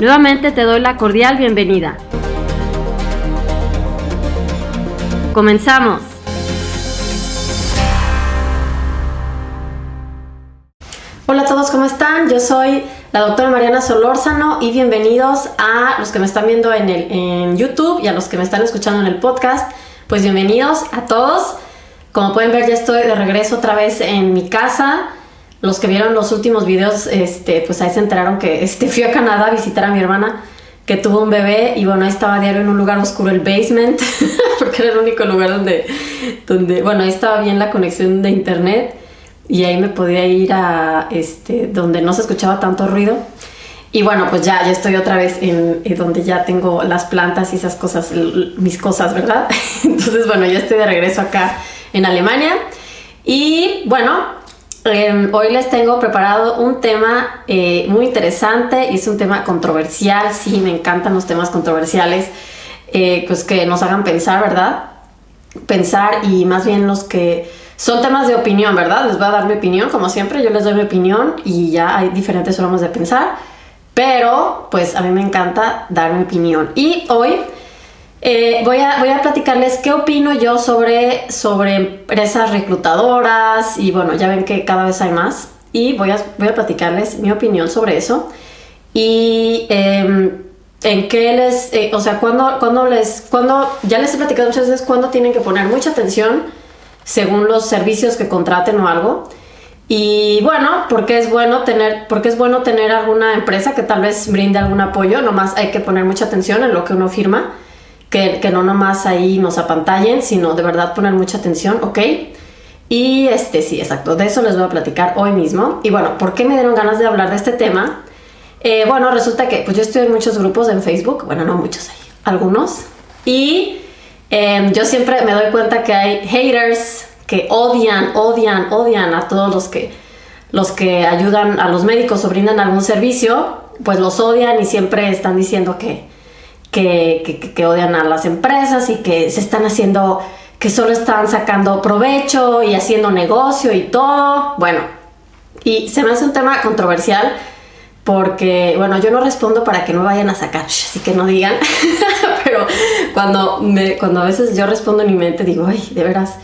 Nuevamente te doy la cordial bienvenida. Comenzamos. Hola a todos, ¿cómo están? Yo soy la doctora Mariana Solórzano y bienvenidos a los que me están viendo en, el, en YouTube y a los que me están escuchando en el podcast. Pues bienvenidos a todos. Como pueden ver ya estoy de regreso otra vez en mi casa los que vieron los últimos videos, este, pues ahí se enteraron que este, fui a Canadá a visitar a mi hermana que tuvo un bebé y bueno, ahí estaba diario en un lugar oscuro, el basement, porque era el único lugar donde, donde, bueno, ahí estaba bien la conexión de internet y ahí me podía ir a, este, donde no se escuchaba tanto ruido. Y bueno, pues ya, ya estoy otra vez en, en donde ya tengo las plantas y esas cosas, mis cosas, ¿verdad? Entonces, bueno, ya estoy de regreso acá en Alemania. Y bueno, Em, hoy les tengo preparado un tema eh, muy interesante y es un tema controversial. Sí, me encantan los temas controversiales, eh, pues que nos hagan pensar, ¿verdad? Pensar y más bien los que son temas de opinión, ¿verdad? Les voy a dar mi opinión, como siempre, yo les doy mi opinión y ya hay diferentes formas de pensar, pero pues a mí me encanta dar mi opinión. Y hoy eh, voy, a, voy a platicarles qué opino yo sobre, sobre empresas reclutadoras y bueno, ya ven que cada vez hay más. Y voy a, voy a platicarles mi opinión sobre eso. Y em, en qué les, eh, o sea, cuando, cuando les, cuando, ya les he platicado muchas veces cuando tienen que poner mucha atención según los servicios que contraten o algo. Y bueno, porque es bueno tener, porque es bueno tener alguna empresa que tal vez brinde algún apoyo, nomás hay que poner mucha atención en lo que uno firma que, no nomás ahí nos apantallen, sino de verdad poner mucha atención, ¿ok? Y este, sí, exacto, de eso les voy a platicar hoy mismo. Y bueno, ¿por qué me dieron ganas de hablar de este tema? Eh, bueno, resulta que pues yo estoy en muchos grupos en Facebook, bueno, no muchos hay, algunos. Y em, yo siempre me doy cuenta que hay haters que odian, odian, odian a todos los que, los que ayudan a los médicos o brindan algún servicio, pues los odian y siempre están diciendo que, que, odian a las empresas y que se están haciendo, que solo están sacando provecho y haciendo negocio y todo. Bueno, y se me hace un tema controversial porque, bueno, yo no respondo para que no vayan a sacar, así que no digan, pero cuando, me, cuando a veces yo respondo en mi mente digo, ay, de veras.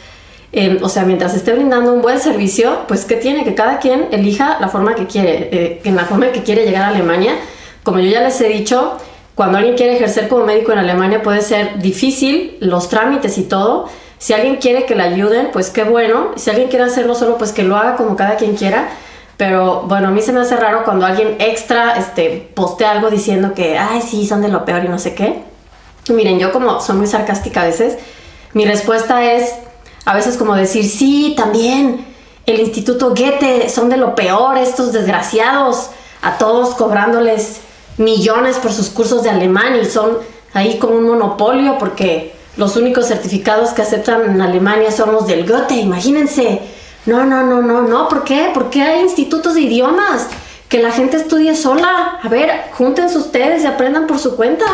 Em, o sea, mientras esté brindando un buen servicio, pues que tiene que cada quien elija la forma que quiere, eh, en la forma que quiere llegar a Alemania. Como yo ya les he dicho, cuando alguien quiere ejercer como médico en Alemania puede ser difícil los trámites y todo. Si alguien quiere que le ayuden, pues qué bueno. Si alguien quiere hacerlo solo, pues que lo haga como cada quien quiera. Pero bueno, a mí se me hace raro cuando alguien extra este, postea algo diciendo que, ay, sí, son de lo peor y no sé qué. miren, yo como soy muy sarcástica a veces, mi respuesta es a veces como decir, sí, también, el Instituto Goethe son de lo peor, estos desgraciados, a todos cobrándoles millones por sus cursos de alemán y son ahí como un monopolio porque los únicos certificados que aceptan en Alemania son los del Goethe, imagínense. No, no, no, no, no, ¿por qué? ¿Por qué hay institutos de idiomas? Que la gente estudie sola. A ver, júntense ustedes y aprendan por su cuenta.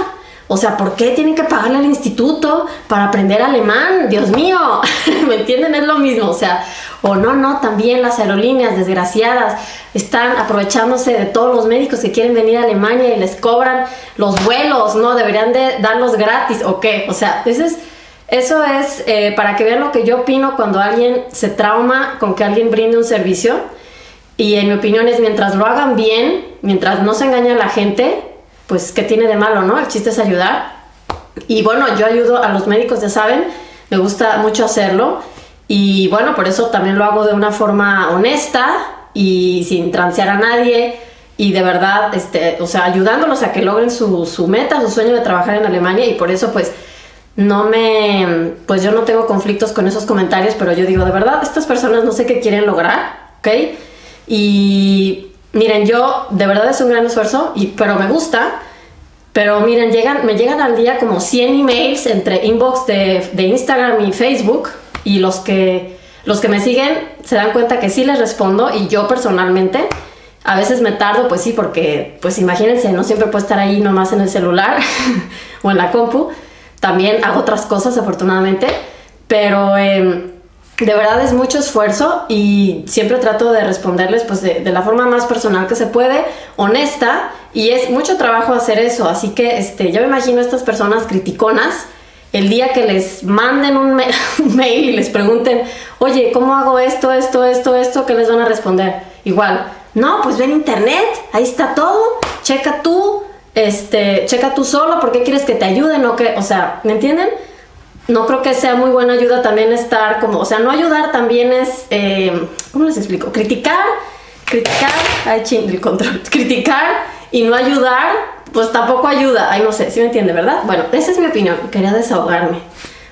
O sea, ¿por qué tienen que pagarle al instituto para aprender alemán? Dios mío, ¿me entienden? Es lo mismo. O sea, o no, no, también las aerolíneas desgraciadas están aprovechándose de todos los médicos que quieren venir a Alemania y les cobran los vuelos, ¿no? Deberían de darlos gratis o qué. O sea, eso es, eso es eh, para que vean lo que yo opino cuando alguien se trauma con que alguien brinde un servicio. Y en mi opinión es mientras lo hagan bien, mientras no se engañe a la gente, pues ¿qué tiene de malo, no? El chiste es ayudar. Y bueno, yo ayudo a los médicos, ya saben, me gusta mucho hacerlo. Y bueno, por eso también lo hago de una forma honesta y sin transear a nadie y de verdad, este, o sea, ayudándolos a que logren su, su meta, su sueño de trabajar en Alemania y por eso pues no me, pues yo no tengo conflictos con esos comentarios, pero yo digo, de verdad, estas personas no sé qué quieren lograr, ¿ok? Y miren, yo de verdad es un gran esfuerzo, pero me gusta, pero miren, llegan, me llegan al día como 100 emails entre inbox de, de Instagram y Facebook y los que, los que me siguen se dan cuenta que sí les respondo y yo personalmente a veces me tardo, pues sí, porque, pues imagínense, no siempre puedo estar ahí nomás en el celular o en la compu. También hago otras cosas, afortunadamente, pero em, de verdad es mucho esfuerzo y siempre trato de responderles pues de, la forma más personal que se puede, honesta, y es mucho trabajo hacer eso. Así que este, yo me imagino a estas personas criticonas el día que les manden un, un, mail y les pregunten, oye, ¿cómo hago esto, esto, esto, esto? ¿Qué les van a responder? Igual, no, pues ven internet, ahí está todo, checa tú, este, checa tú solo, ¿por qué quieres que te ayuden o qué? O sea, ¿me entienden? No creo que sea muy buena ayuda también estar como, o sea, no ayudar también es, eh, ¿cómo les explico? Criticar, criticar, ay ching, el control, criticar y no ayudar, pues tampoco ayuda, ay no sé, ¿sí me entiende, verdad? Bueno, esa es mi opinión, quería desahogarme,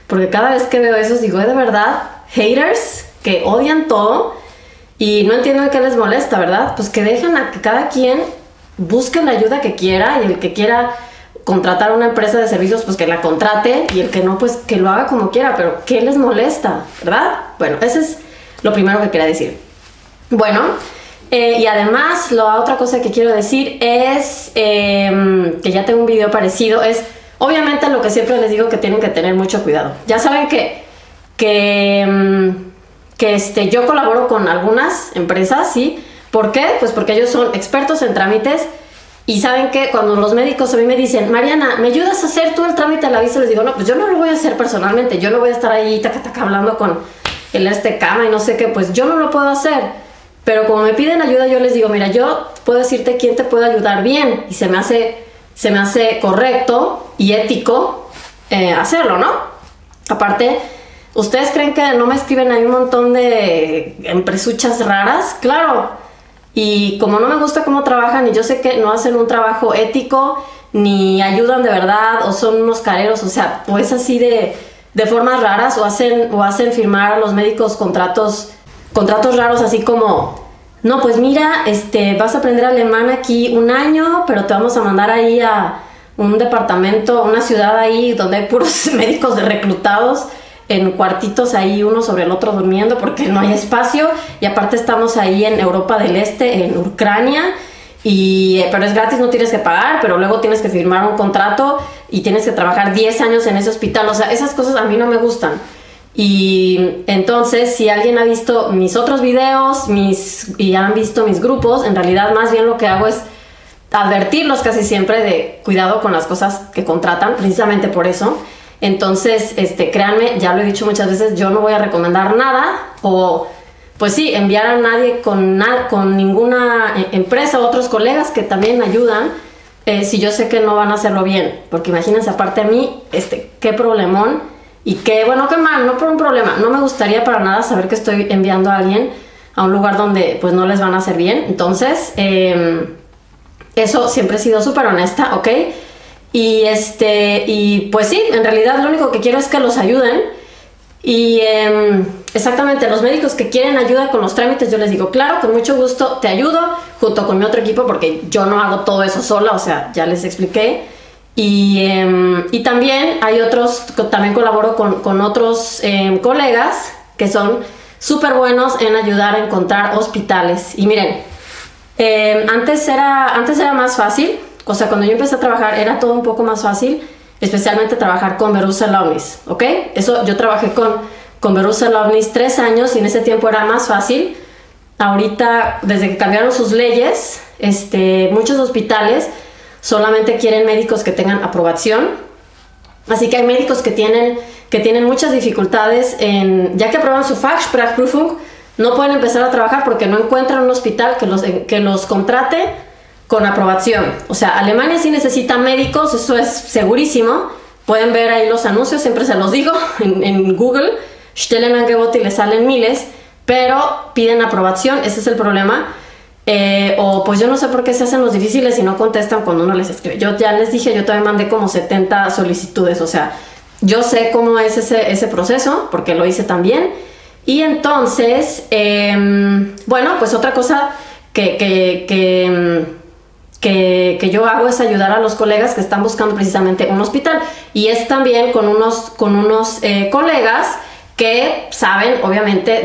porque cada vez que veo eso digo, de verdad, haters que odian todo, y no entiendo de qué les molesta, ¿verdad? Pues que dejen a que cada quien busque la ayuda que quiera y el que quiera contratar una empresa de servicios, pues que la contrate y el que no, pues que lo haga como quiera, pero ¿qué les molesta? ¿Verdad? Bueno, ese es lo primero que quería decir. Bueno, eh, y además, la otra cosa que quiero decir es em, que ya tengo un video parecido, es obviamente lo que siempre les digo que tienen que tener mucho cuidado. Ya saben que, que em, que este, yo colaboro con algunas empresas, ¿sí? ¿Por qué? Pues porque ellos son expertos en trámites y saben que cuando los médicos a mí me dicen, Mariana, ¿me ayudas a hacer todo el trámite de la visa? Les digo, no, pues yo no lo voy a hacer personalmente, yo no voy a estar ahí taca, taca, hablando con el este cama y no sé qué, pues yo no lo puedo hacer. Pero como me piden ayuda, yo les digo, mira, yo puedo decirte quién te puede ayudar bien y se me hace, se me hace correcto y ético eh, hacerlo, ¿no? Aparte, ¿Ustedes creen que no me escriben ahí un montón de empresuchas raras? Claro. Y como no me gusta cómo trabajan y yo sé que no hacen un trabajo ético, ni ayudan de verdad, o son unos careros, o sea, pues así de, de formas raras, o hacen, o hacen firmar a los médicos contratos, contratos raros así como, no, pues mira, este, vas a aprender alemán aquí un año, pero te vamos a mandar ahí a un departamento, una ciudad ahí donde hay puros médicos de reclutados en cuartitos ahí uno sobre el otro durmiendo porque no hay espacio y aparte estamos ahí en Europa del Este, en Ucrania. Y, pero es gratis, no tienes que pagar, pero luego tienes que firmar un contrato y tienes que trabajar 10 años en ese hospital. O sea, esas cosas a mí no me gustan. Y entonces, si alguien ha visto mis otros videos y han visto mis grupos, en realidad más bien lo que hago es advertirlos casi siempre de cuidado con las cosas que contratan, precisamente por eso. Entonces, este, créanme, ya lo he dicho muchas veces, yo no voy a recomendar nada o, pues sí, enviar a nadie con, con ninguna eh, empresa otros colegas que también ayudan eh, si yo sé que no van a hacerlo bien. Porque imagínense, aparte a mí, este, qué problemón y qué, bueno, qué mal, no por un problema. No me gustaría para nada saber que estoy enviando a alguien a un lugar donde pues no les van a hacer bien. Entonces, em, eso siempre he sido súper honesta, ¿ok? Y este, y pues sí, en realidad lo único que quiero es que los ayuden. Y em, exactamente, los médicos que quieren ayuda con los trámites, yo les digo, claro, con mucho gusto te ayudo junto con mi otro equipo porque yo no hago todo eso sola, o sea, ya les expliqué. Y, em, y también hay otros, también colaboro con, con otros em, colegas que son súper buenos en ayudar a encontrar hospitales. Y miren, antes, era, antes era más fácil, o sea, cuando yo empecé a trabajar era todo un poco más fácil, especialmente trabajar con Verusa Lovnis, ¿ok? Eso, yo trabajé con, con Verusa Lovnis tres años y en ese tiempo era más fácil. Ahorita, desde que cambiaron sus leyes, este, muchos hospitales solamente quieren médicos que tengan aprobación. Así que hay médicos que tienen, que tienen muchas dificultades en, ya que aprueban su Fachsprachprüfung, no pueden empezar a trabajar porque no encuentran un hospital que los, que los contrate con aprobación. O sea, Alemania sí necesita médicos, eso es segurísimo, pueden ver ahí los anuncios, siempre se los digo, en, Google, Stellenangebote y le salen miles, pero piden aprobación, ese es el problema. Eh, o pues yo no sé por qué se hacen los difíciles y no contestan cuando uno les escribe. Yo ya les dije, yo también mandé como 70 solicitudes, o sea, yo sé cómo es ese, ese proceso, porque lo hice también. Y entonces, em, bueno, pues otra cosa que, que, que que, yo hago es ayudar a los colegas que están buscando precisamente un hospital. Y es también con unos, con unos eh, colegas que saben, obviamente,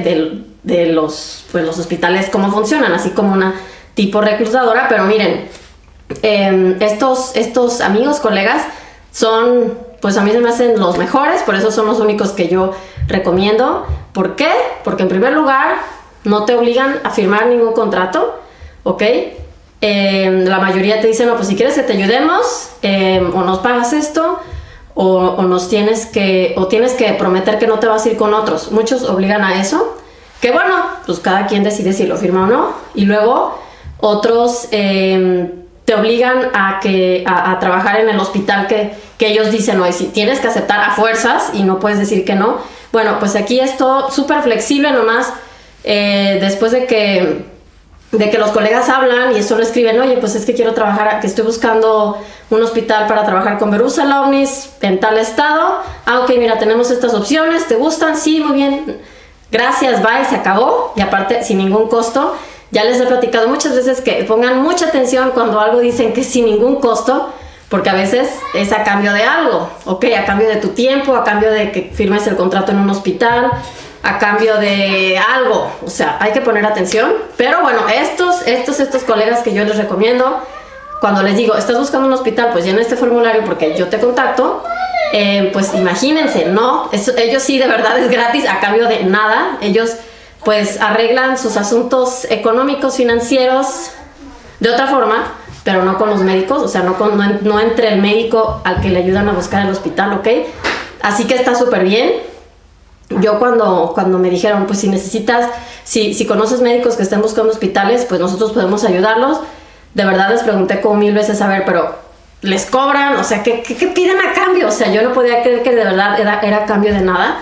de, los, pues, los hospitales cómo funcionan, así como una tipo reclutadora. Pero miren, em, estos, estos amigos, colegas, son, pues a mí se me hacen los mejores, por eso son los únicos que yo recomiendo. ¿Por qué? Porque en primer lugar, no te obligan a firmar ningún contrato, ¿ok? Em, la mayoría te dicen, no, pues si quieres que te ayudemos, em, o nos pagas esto, o, nos tienes que, o tienes que prometer que no te vas a ir con otros. Muchos obligan a eso, que bueno, pues cada quien decide si lo firma o no. Y luego otros em, te obligan a, que, a, trabajar en el hospital que, que ellos dicen, no, y si tienes que aceptar a fuerzas y no puedes decir que no. Bueno, pues aquí es todo súper flexible nomás. Eh, después de que de que los colegas hablan y solo escriben, oye, pues es que quiero trabajar, que estoy buscando un hospital para trabajar con Verusa en tal estado. Ah, ok, mira, tenemos estas opciones, ¿te gustan? Sí, muy bien. Gracias, bye, se acabó. Y aparte, sin ningún costo. Ya les he platicado muchas veces que pongan mucha atención cuando algo dicen que sin ningún costo, porque a veces es a cambio de algo, ok, a cambio de tu tiempo, a cambio de que firmes el contrato en un hospital, a cambio de algo. O sea, hay que poner atención. Pero bueno, estos, estos, estos colegas que yo les recomiendo, cuando les digo, estás buscando un hospital, pues llena este formulario porque yo te contacto. Eh, pues imagínense, ¿no? ellos sí de verdad es gratis a cambio de nada. Ellos pues arreglan sus asuntos económicos, financieros de otra forma, pero no con los médicos, o sea, no, con, no, no entre el médico al que le ayudan a buscar el hospital, ¿ok? Así que está súper bien yo cuando, cuando me dijeron, pues si necesitas, si, si conoces médicos que estén buscando hospitales, pues nosotros podemos ayudarlos. De verdad les pregunté como mil veces a ver, pero les cobran, o sea, ¿qué, qué, piden a cambio? O sea, yo no podía creer que de verdad era, era cambio de nada.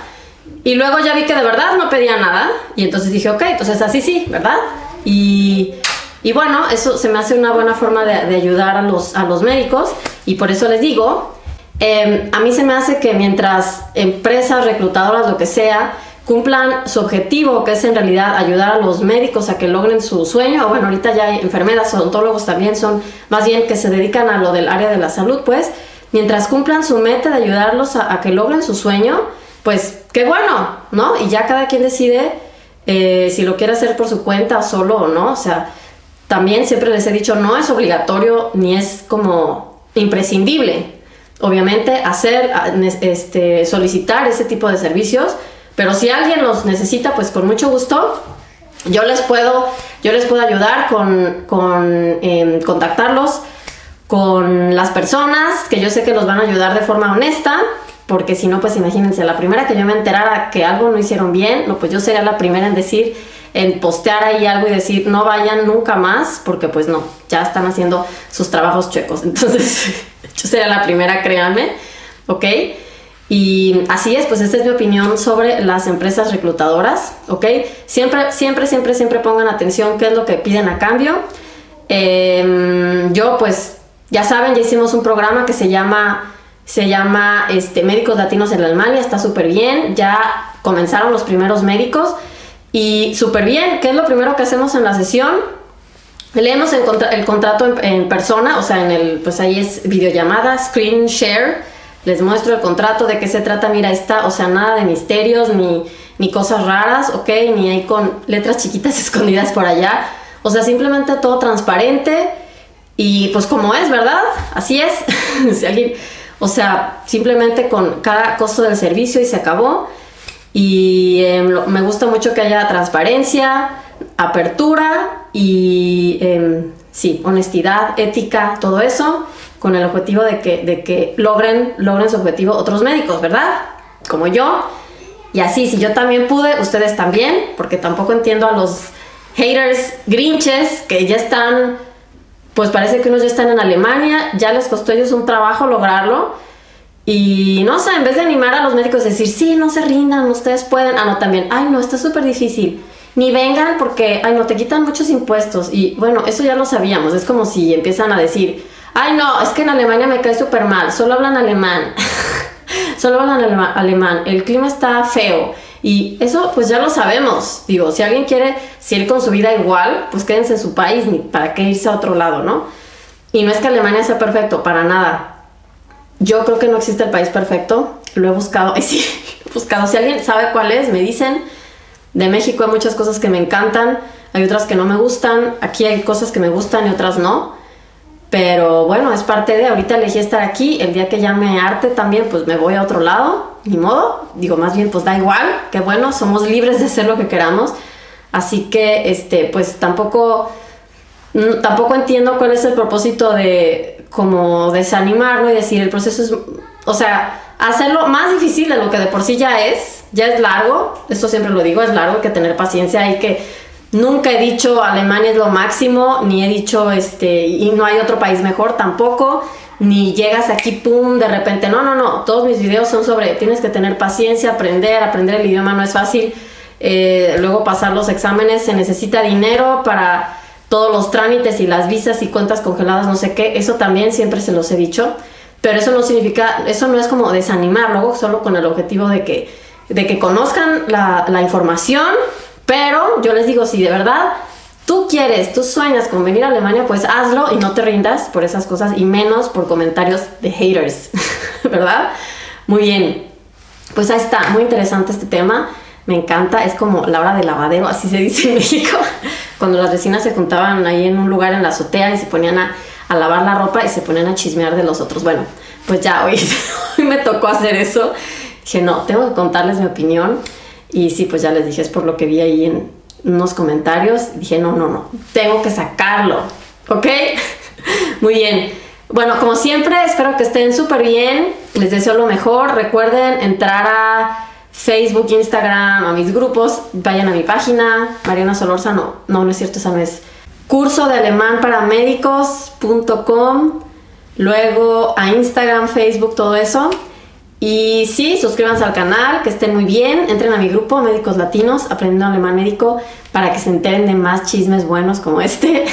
Y luego ya vi que de verdad no pedía nada. Y entonces dije, ok, entonces así sí, ¿verdad? Y, y bueno, eso se me hace una buena forma de, de ayudar a los, a los médicos. Y por eso les digo Em, a mí se me hace que mientras empresas, reclutadoras, lo que sea, cumplan su objetivo, que es en realidad ayudar a los médicos a que logren su sueño, bueno, ahorita ya hay enfermeras, odontólogos también son más bien que se dedican a lo del área de la salud, pues, mientras cumplan su meta de ayudarlos a, que logren su sueño, pues qué bueno, ¿no? Y ya cada quien decide eh, si lo quiere hacer por su cuenta solo o no, o sea, también siempre les he dicho, no es obligatorio ni es como imprescindible, obviamente hacer, este, solicitar ese tipo de servicios, pero si alguien los necesita, pues con mucho gusto, yo les puedo, yo les puedo ayudar con, con em, contactarlos con las personas que yo sé que los van a ayudar de forma honesta, porque si no, pues imagínense, la primera que yo me enterara que algo no hicieron bien, no, pues yo sería la primera en decir, en postear ahí algo y decir, no vayan nunca más, porque pues no, ya están haciendo sus trabajos chuecos. Entonces, yo sería la primera, créanme, ¿ok? Y así es, pues esta es mi opinión sobre las empresas reclutadoras, ¿ok? Siempre, siempre, siempre, siempre pongan atención qué es lo que piden a cambio. Em, yo, pues, ya saben, ya hicimos un programa que se llama, se llama este, Médicos Latinos en la Alemania, está súper bien, ya comenzaron los primeros médicos y súper bien, ¿qué es lo primero que hacemos en la sesión? Leemos el, el contrato en, persona, o sea, en el, pues ahí es videollamada, screen share. Les muestro el contrato, de qué se trata, mira, está, o sea, nada de misterios ni, ni cosas raras, ¿ok? Ni hay con letras chiquitas escondidas por allá. O sea, simplemente todo transparente y pues como es, ¿verdad? Así es. si o sea, simplemente con cada costo del servicio y se acabó. Y em, me gusta mucho que haya transparencia, apertura y em, sí, honestidad, ética, todo eso, con el objetivo de que, de que logren, logren su objetivo otros médicos, ¿verdad? Como yo. Y así, si yo también pude, ustedes también, porque tampoco entiendo a los haters grinches que ya están, pues parece que unos ya están en Alemania, ya les costó a ellos un trabajo lograrlo Y no sé, en vez de animar a los médicos, decir, sí, no se rindan, ustedes pueden. Ah, no, también, ay, no, está súper difícil. Ni vengan porque, ay, no, te quitan muchos impuestos. Y bueno, eso ya lo sabíamos. Es como si empiezan a decir, ay, no, es que en Alemania me cae súper mal, solo hablan alemán. solo hablan alemán. El clima está feo. Y eso pues ya lo sabemos. Digo, si alguien quiere seguir con su vida igual, pues quédense en su país, ni para qué irse a otro lado, ¿no? Y no es que Alemania sea perfecto, para nada. Yo creo que no existe el país perfecto. Lo he buscado. Ay, sí, he buscado. Si alguien sabe cuál es, me dicen. De México hay muchas cosas que me encantan. Hay otras que no me gustan. Aquí hay cosas que me gustan y otras no. Pero bueno, es parte de. Ahorita elegí estar aquí. El día que ya me arte también, pues me voy a otro lado. Ni modo. Digo, más bien, pues da igual. Que bueno, somos libres de hacer lo que queramos. Así que, este, pues tampoco. Tampoco entiendo cuál es el propósito de como desanimarlo y decir el proceso es, o sea, hacerlo más difícil de lo que de por sí ya es, ya es largo, esto siempre lo digo, es largo, hay que tener paciencia, hay que, nunca he dicho Alemania es lo máximo, ni he dicho, este, y no hay otro país mejor tampoco, ni llegas aquí, pum, de repente, no, no, no, todos mis videos son sobre, tienes que tener paciencia, aprender, aprender el idioma no es fácil, eh, luego pasar los exámenes, se necesita dinero para todos los trámites y las visas y cuentas congeladas, no sé qué, eso también siempre se los he dicho, pero eso no significa, eso no es como desanimar, luego solo con el objetivo de que, de que conozcan la, la información, pero yo les digo, si de verdad tú quieres, tú sueñas con venir a Alemania, pues hazlo y no te rindas por esas cosas y menos por comentarios de haters, ¿verdad? Muy bien, pues ahí está, muy interesante este tema me encanta, es como la hora de lavadero, así se dice en México, cuando las vecinas se juntaban ahí en un lugar en la azotea y se ponían a, lavar la ropa y se ponían a chismear de los otros. Bueno, pues ya hoy, hoy me tocó hacer eso. Dije, no, tengo que contarles mi opinión. Y sí, pues ya les dije, es por lo que vi ahí en unos comentarios. Dije, no, no, no, tengo que sacarlo. ¿Ok? Muy bien. Bueno, como siempre, espero que estén súper bien. Les deseo lo mejor. Recuerden entrar a Facebook, Instagram, a mis grupos, vayan a mi página, Mariana Solórzano, no, no es cierto, esa no es. Curso de alemán para médicos.com, luego a Instagram, Facebook, todo eso. Y sí, suscríbanse al canal, que estén muy bien, entren a mi grupo Médicos Latinos, aprendiendo alemán médico, para que se enteren de más chismes buenos como este.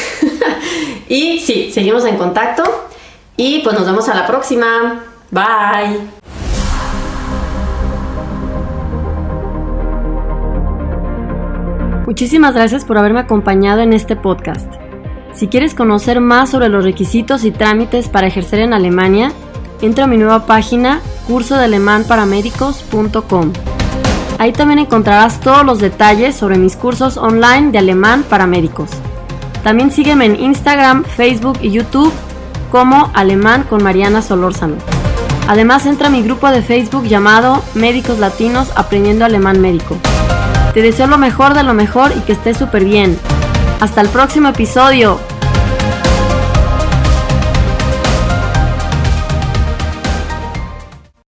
y sí, seguimos en contacto y pues nos vemos a la próxima. Bye. Muchísimas gracias por haberme acompañado en este podcast. Si quieres conocer más sobre los requisitos y trámites para ejercer en Alemania, entra a mi nueva página cursodealemanparamédicos.com. Ahí también encontrarás todos los detalles sobre mis cursos online de alemán para médicos. También sígueme en Instagram, Facebook y YouTube como Alemán con Mariana Solórzano. Además entra a mi grupo de Facebook llamado Médicos Latinos Aprendiendo Alemán Médico. Te deseo lo mejor de lo mejor y que estés súper bien. Hasta el próximo episodio.